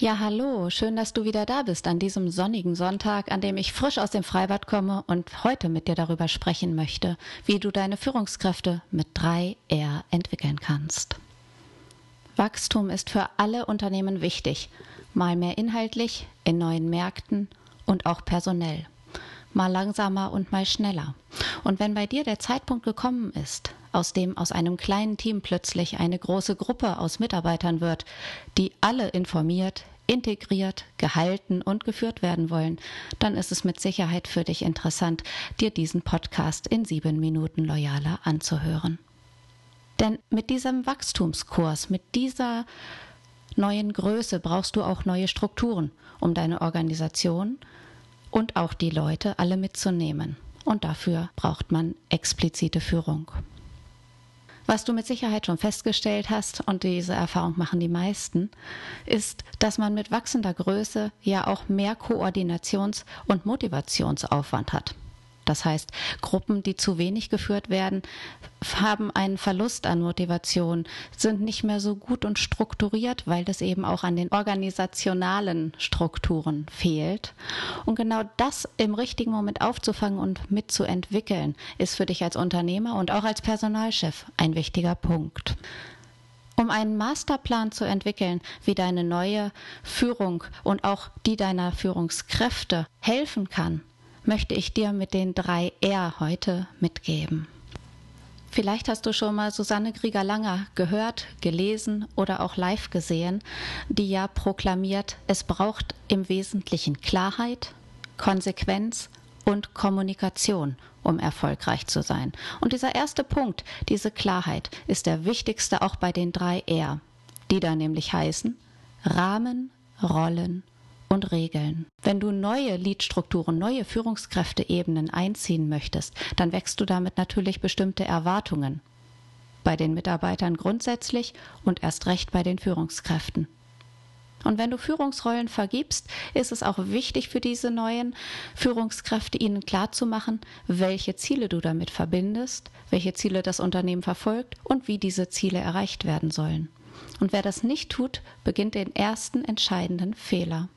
Ja, hallo, schön, dass du wieder da bist an diesem sonnigen Sonntag, an dem ich frisch aus dem Freibad komme und heute mit dir darüber sprechen möchte, wie du deine Führungskräfte mit 3R entwickeln kannst. Wachstum ist für alle Unternehmen wichtig, mal mehr inhaltlich, in neuen Märkten und auch personell, mal langsamer und mal schneller. Und wenn bei dir der Zeitpunkt gekommen ist, aus dem aus einem kleinen Team plötzlich eine große Gruppe aus Mitarbeitern wird, die alle informiert, integriert, gehalten und geführt werden wollen, dann ist es mit Sicherheit für dich interessant, dir diesen Podcast in sieben Minuten loyaler anzuhören. Denn mit diesem Wachstumskurs, mit dieser neuen Größe brauchst du auch neue Strukturen, um deine Organisation und auch die Leute alle mitzunehmen. Und dafür braucht man explizite Führung. Was du mit Sicherheit schon festgestellt hast, und diese Erfahrung machen die meisten, ist, dass man mit wachsender Größe ja auch mehr Koordinations- und Motivationsaufwand hat. Das heißt, Gruppen, die zu wenig geführt werden, haben einen Verlust an Motivation, sind nicht mehr so gut und strukturiert, weil das eben auch an den organisationalen Strukturen fehlt. Und genau das im richtigen Moment aufzufangen und mitzuentwickeln, ist für dich als Unternehmer und auch als Personalchef ein wichtiger Punkt. Um einen Masterplan zu entwickeln, wie deine neue Führung und auch die deiner Führungskräfte helfen kann, möchte ich dir mit den drei R heute mitgeben. Vielleicht hast du schon mal Susanne Krieger-Langer gehört, gelesen oder auch live gesehen, die ja proklamiert, es braucht im Wesentlichen Klarheit, Konsequenz und Kommunikation, um erfolgreich zu sein. Und dieser erste Punkt, diese Klarheit, ist der wichtigste auch bei den drei R, die da nämlich heißen Rahmen, Rollen und Regeln. Wenn du neue Leadstrukturen, neue Führungskräfteebenen einziehen möchtest, dann wächst du damit natürlich bestimmte Erwartungen. Bei den Mitarbeitern grundsätzlich und erst recht bei den Führungskräften. Und wenn du Führungsrollen vergibst, ist es auch wichtig für diese neuen Führungskräfte, ihnen klarzumachen, welche Ziele du damit verbindest, welche Ziele das Unternehmen verfolgt und wie diese Ziele erreicht werden sollen. Und wer das nicht tut, beginnt den ersten entscheidenden Fehler.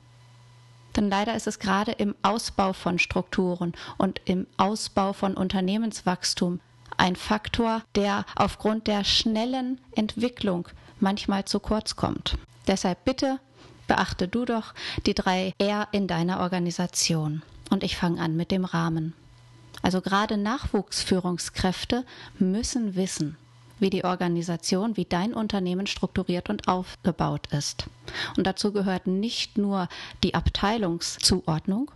Denn leider ist es gerade im Ausbau von Strukturen und im Ausbau von Unternehmenswachstum ein Faktor, der aufgrund der schnellen Entwicklung manchmal zu kurz kommt. Deshalb bitte beachte du doch die drei R in deiner Organisation. Und ich fange an mit dem Rahmen. Also gerade Nachwuchsführungskräfte müssen wissen, wie die Organisation, wie dein Unternehmen strukturiert und aufgebaut ist. Und dazu gehört nicht nur die Abteilungszuordnung,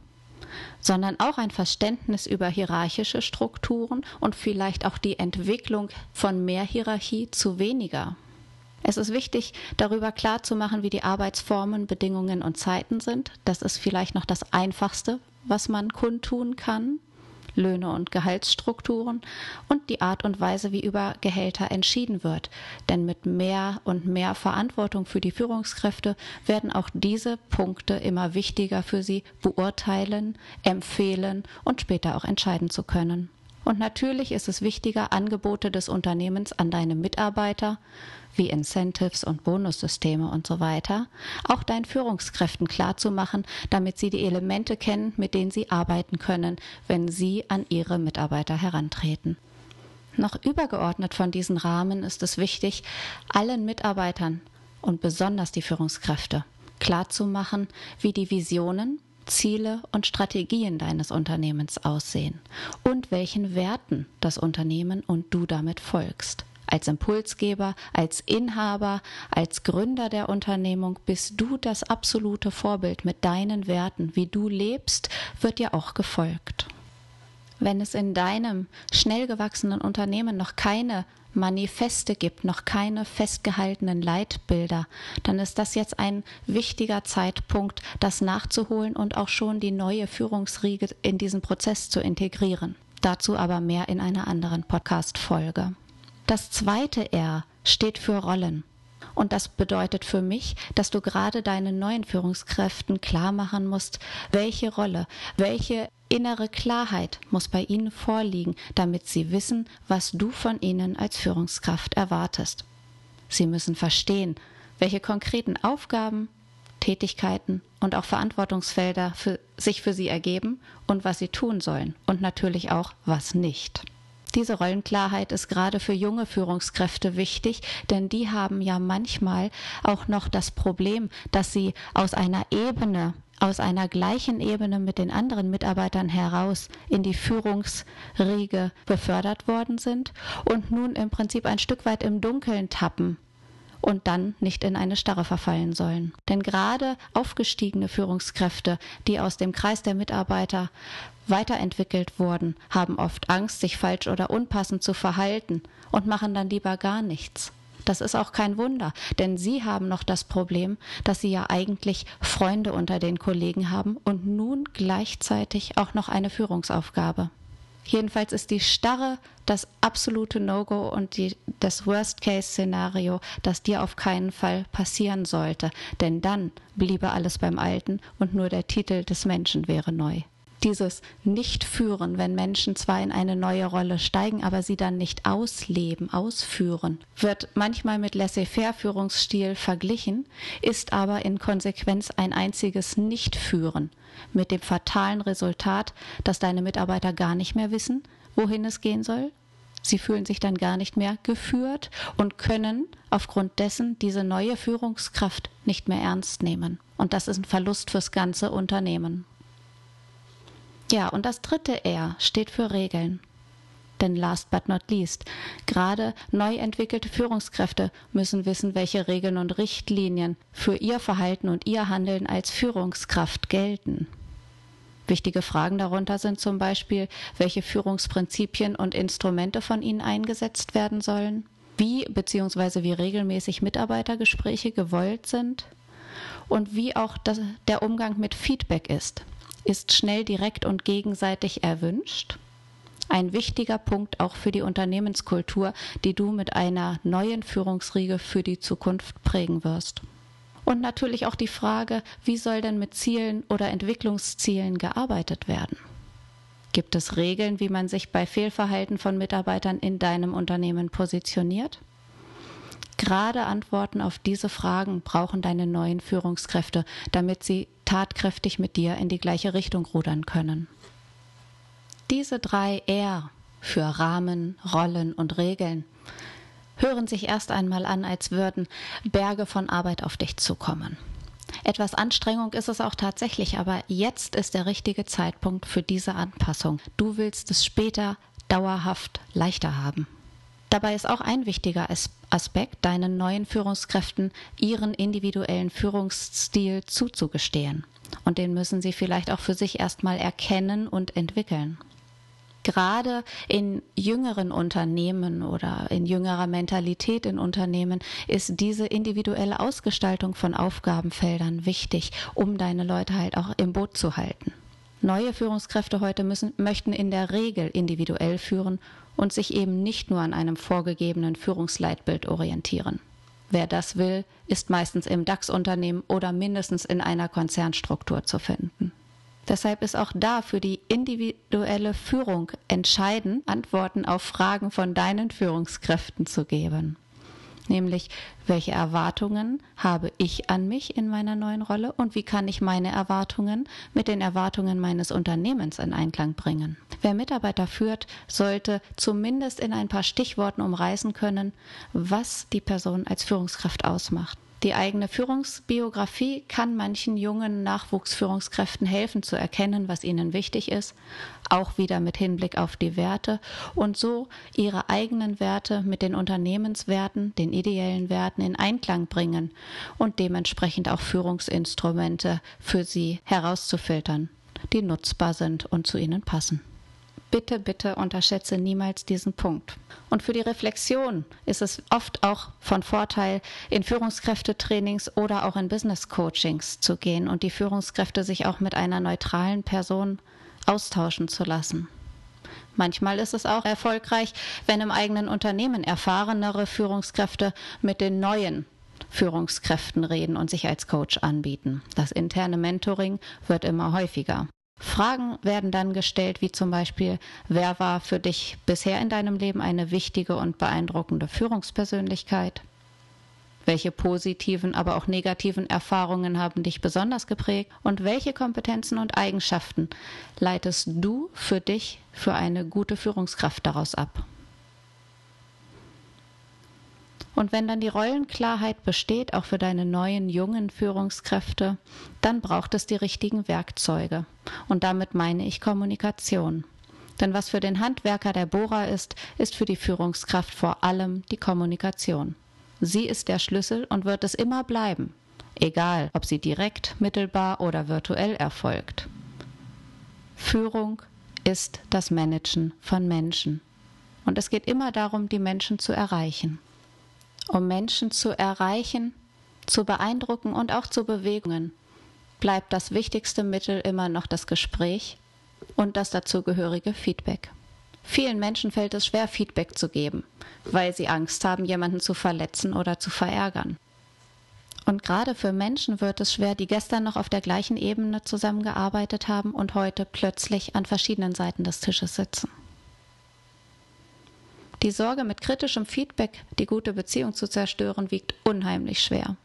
sondern auch ein Verständnis über hierarchische Strukturen und vielleicht auch die Entwicklung von mehr Hierarchie zu weniger. Es ist wichtig, darüber klarzumachen, wie die Arbeitsformen, Bedingungen und Zeiten sind. Das ist vielleicht noch das Einfachste, was man kundtun kann. Löhne und Gehaltsstrukturen und die Art und Weise, wie über Gehälter entschieden wird. Denn mit mehr und mehr Verantwortung für die Führungskräfte werden auch diese Punkte immer wichtiger für sie beurteilen, empfehlen und später auch entscheiden zu können. Und natürlich ist es wichtiger, Angebote des Unternehmens an deine Mitarbeiter, wie Incentives und Bonussysteme und so weiter, auch deinen Führungskräften klarzumachen, damit sie die Elemente kennen, mit denen sie arbeiten können, wenn sie an ihre Mitarbeiter herantreten. Noch übergeordnet von diesen Rahmen ist es wichtig, allen Mitarbeitern und besonders die Führungskräfte klarzumachen, wie die Visionen, Ziele und Strategien deines Unternehmens aussehen und welchen Werten das Unternehmen und du damit folgst. Als Impulsgeber, als Inhaber, als Gründer der Unternehmung bist du das absolute Vorbild mit deinen Werten. Wie du lebst, wird dir auch gefolgt. Wenn es in deinem schnell gewachsenen Unternehmen noch keine Manifeste gibt, noch keine festgehaltenen Leitbilder, dann ist das jetzt ein wichtiger Zeitpunkt, das nachzuholen und auch schon die neue Führungsriege in diesen Prozess zu integrieren. Dazu aber mehr in einer anderen Podcast-Folge. Das zweite R steht für Rollen. Und das bedeutet für mich, dass du gerade deinen neuen Führungskräften klar machen musst, welche Rolle, welche innere Klarheit muss bei ihnen vorliegen, damit sie wissen, was du von ihnen als Führungskraft erwartest. Sie müssen verstehen, welche konkreten Aufgaben, Tätigkeiten und auch Verantwortungsfelder für, sich für sie ergeben und was sie tun sollen und natürlich auch was nicht. Diese Rollenklarheit ist gerade für junge Führungskräfte wichtig, denn die haben ja manchmal auch noch das Problem, dass sie aus einer Ebene aus einer gleichen Ebene mit den anderen Mitarbeitern heraus in die Führungsriege befördert worden sind und nun im Prinzip ein Stück weit im Dunkeln tappen und dann nicht in eine Starre verfallen sollen. Denn gerade aufgestiegene Führungskräfte, die aus dem Kreis der Mitarbeiter weiterentwickelt wurden, haben oft Angst, sich falsch oder unpassend zu verhalten und machen dann lieber gar nichts. Das ist auch kein Wunder, denn sie haben noch das Problem, dass sie ja eigentlich Freunde unter den Kollegen haben und nun gleichzeitig auch noch eine Führungsaufgabe. Jedenfalls ist die Starre das absolute No-Go und die, das Worst-Case-Szenario, das dir auf keinen Fall passieren sollte. Denn dann bliebe alles beim Alten und nur der Titel des Menschen wäre neu dieses Nicht-Führen, wenn Menschen zwar in eine neue Rolle steigen, aber sie dann nicht ausleben, ausführen, wird manchmal mit Laissez-faire-Führungsstil verglichen, ist aber in Konsequenz ein einziges Nicht-Führen, mit dem fatalen Resultat, dass deine Mitarbeiter gar nicht mehr wissen, wohin es gehen soll. Sie fühlen sich dann gar nicht mehr geführt und können aufgrund dessen diese neue Führungskraft nicht mehr ernst nehmen. Und das ist ein Verlust fürs ganze Unternehmen. Ja, und das dritte R steht für Regeln. Denn last but not least, gerade neu entwickelte Führungskräfte müssen wissen, welche Regeln und Richtlinien für ihr Verhalten und ihr Handeln als Führungskraft gelten. Wichtige Fragen darunter sind zum Beispiel, welche Führungsprinzipien und Instrumente von ihnen eingesetzt werden sollen, wie bzw. wie regelmäßig Mitarbeitergespräche gewollt sind und wie auch das, der Umgang mit Feedback ist ist schnell, direkt und gegenseitig erwünscht. Ein wichtiger Punkt auch für die Unternehmenskultur, die du mit einer neuen Führungsriege für die Zukunft prägen wirst. Und natürlich auch die Frage, wie soll denn mit Zielen oder Entwicklungszielen gearbeitet werden? Gibt es Regeln, wie man sich bei Fehlverhalten von Mitarbeitern in deinem Unternehmen positioniert? Gerade Antworten auf diese Fragen brauchen deine neuen Führungskräfte, damit sie tatkräftig mit dir in die gleiche Richtung rudern können. Diese drei R für Rahmen, Rollen und Regeln hören sich erst einmal an, als würden Berge von Arbeit auf dich zukommen. Etwas Anstrengung ist es auch tatsächlich, aber jetzt ist der richtige Zeitpunkt für diese Anpassung. Du willst es später dauerhaft leichter haben. Dabei ist auch ein wichtiger Aspekt, deinen neuen Führungskräften ihren individuellen Führungsstil zuzugestehen. Und den müssen sie vielleicht auch für sich erstmal erkennen und entwickeln. Gerade in jüngeren Unternehmen oder in jüngerer Mentalität in Unternehmen ist diese individuelle Ausgestaltung von Aufgabenfeldern wichtig, um deine Leute halt auch im Boot zu halten. Neue Führungskräfte heute müssen, möchten in der Regel individuell führen und sich eben nicht nur an einem vorgegebenen Führungsleitbild orientieren. Wer das will, ist meistens im DAX-Unternehmen oder mindestens in einer Konzernstruktur zu finden. Deshalb ist auch da für die individuelle Führung entscheidend, Antworten auf Fragen von deinen Führungskräften zu geben nämlich welche Erwartungen habe ich an mich in meiner neuen Rolle und wie kann ich meine Erwartungen mit den Erwartungen meines Unternehmens in Einklang bringen. Wer Mitarbeiter führt, sollte zumindest in ein paar Stichworten umreißen können, was die Person als Führungskraft ausmacht. Die eigene Führungsbiografie kann manchen jungen Nachwuchsführungskräften helfen zu erkennen, was ihnen wichtig ist, auch wieder mit Hinblick auf die Werte und so ihre eigenen Werte mit den Unternehmenswerten, den ideellen Werten in Einklang bringen und dementsprechend auch Führungsinstrumente für sie herauszufiltern, die nutzbar sind und zu ihnen passen. Bitte, bitte unterschätze niemals diesen Punkt. Und für die Reflexion ist es oft auch von Vorteil, in Führungskräftetrainings oder auch in Business Coachings zu gehen und die Führungskräfte sich auch mit einer neutralen Person austauschen zu lassen. Manchmal ist es auch erfolgreich, wenn im eigenen Unternehmen erfahrenere Führungskräfte mit den neuen Führungskräften reden und sich als Coach anbieten. Das interne Mentoring wird immer häufiger. Fragen werden dann gestellt, wie zum Beispiel, wer war für dich bisher in deinem Leben eine wichtige und beeindruckende Führungspersönlichkeit? Welche positiven, aber auch negativen Erfahrungen haben dich besonders geprägt? Und welche Kompetenzen und Eigenschaften leitest du für dich für eine gute Führungskraft daraus ab? Und wenn dann die Rollenklarheit besteht, auch für deine neuen jungen Führungskräfte, dann braucht es die richtigen Werkzeuge. Und damit meine ich Kommunikation. Denn was für den Handwerker der Bohrer ist, ist für die Führungskraft vor allem die Kommunikation. Sie ist der Schlüssel und wird es immer bleiben, egal ob sie direkt, mittelbar oder virtuell erfolgt. Führung ist das Managen von Menschen. Und es geht immer darum, die Menschen zu erreichen um Menschen zu erreichen, zu beeindrucken und auch zu Bewegungen, bleibt das wichtigste Mittel immer noch das Gespräch und das dazugehörige Feedback. Vielen Menschen fällt es schwer, Feedback zu geben, weil sie Angst haben, jemanden zu verletzen oder zu verärgern. Und gerade für Menschen wird es schwer, die gestern noch auf der gleichen Ebene zusammengearbeitet haben und heute plötzlich an verschiedenen Seiten des Tisches sitzen. Die Sorge, mit kritischem Feedback die gute Beziehung zu zerstören, wiegt unheimlich schwer.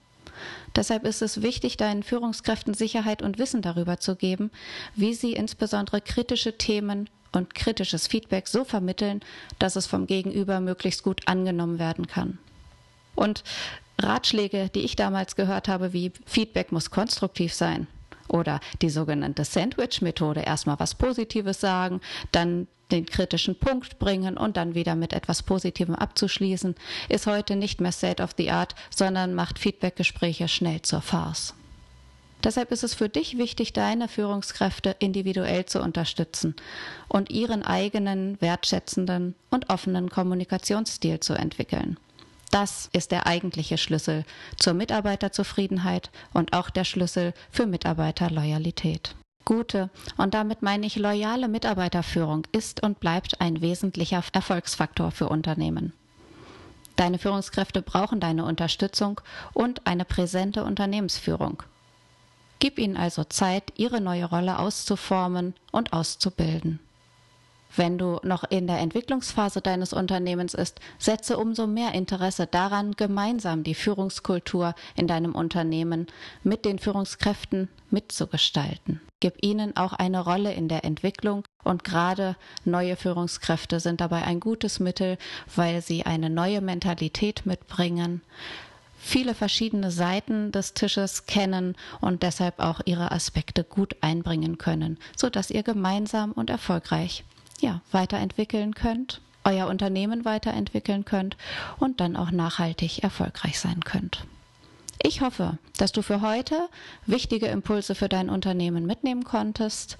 Deshalb ist es wichtig, deinen Führungskräften Sicherheit und Wissen darüber zu geben, wie sie insbesondere kritische Themen und kritisches Feedback so vermitteln, dass es vom Gegenüber möglichst gut angenommen werden kann. Und Ratschläge, die ich damals gehört habe, wie Feedback muss konstruktiv sein oder die sogenannte Sandwich-Methode, erstmal was Positives sagen, dann den kritischen Punkt bringen und dann wieder mit etwas Positivem abzuschließen, ist heute nicht mehr State of the Art, sondern macht Feedbackgespräche schnell zur Farce. Deshalb ist es für dich wichtig, deine Führungskräfte individuell zu unterstützen und ihren eigenen wertschätzenden und offenen Kommunikationsstil zu entwickeln. Das ist der eigentliche Schlüssel zur Mitarbeiterzufriedenheit und auch der Schlüssel für Mitarbeiterloyalität. Gute, und damit meine ich loyale Mitarbeiterführung, ist und bleibt ein wesentlicher Erfolgsfaktor für Unternehmen. Deine Führungskräfte brauchen deine Unterstützung und eine präsente Unternehmensführung. Gib ihnen also Zeit, ihre neue Rolle auszuformen und auszubilden. Wenn du noch in der Entwicklungsphase deines Unternehmens ist, setze umso mehr Interesse daran, gemeinsam die Führungskultur in deinem Unternehmen mit den Führungskräften mitzugestalten. Gib ihnen auch eine Rolle in der Entwicklung und gerade neue Führungskräfte sind dabei ein gutes Mittel, weil sie eine neue Mentalität mitbringen, viele verschiedene Seiten des Tisches kennen und deshalb auch ihre Aspekte gut einbringen können, sodass ihr gemeinsam und erfolgreich ja, weiterentwickeln könnt, euer Unternehmen weiterentwickeln könnt und dann auch nachhaltig erfolgreich sein könnt. Ich hoffe, dass du für heute wichtige Impulse für dein Unternehmen mitnehmen konntest.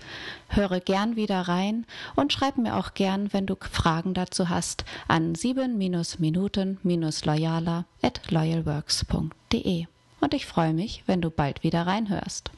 Höre gern wieder rein und schreib mir auch gern, wenn du Fragen dazu hast, an 7-minuten-loyaler at loyalworks.de. Und ich freue mich, wenn du bald wieder reinhörst.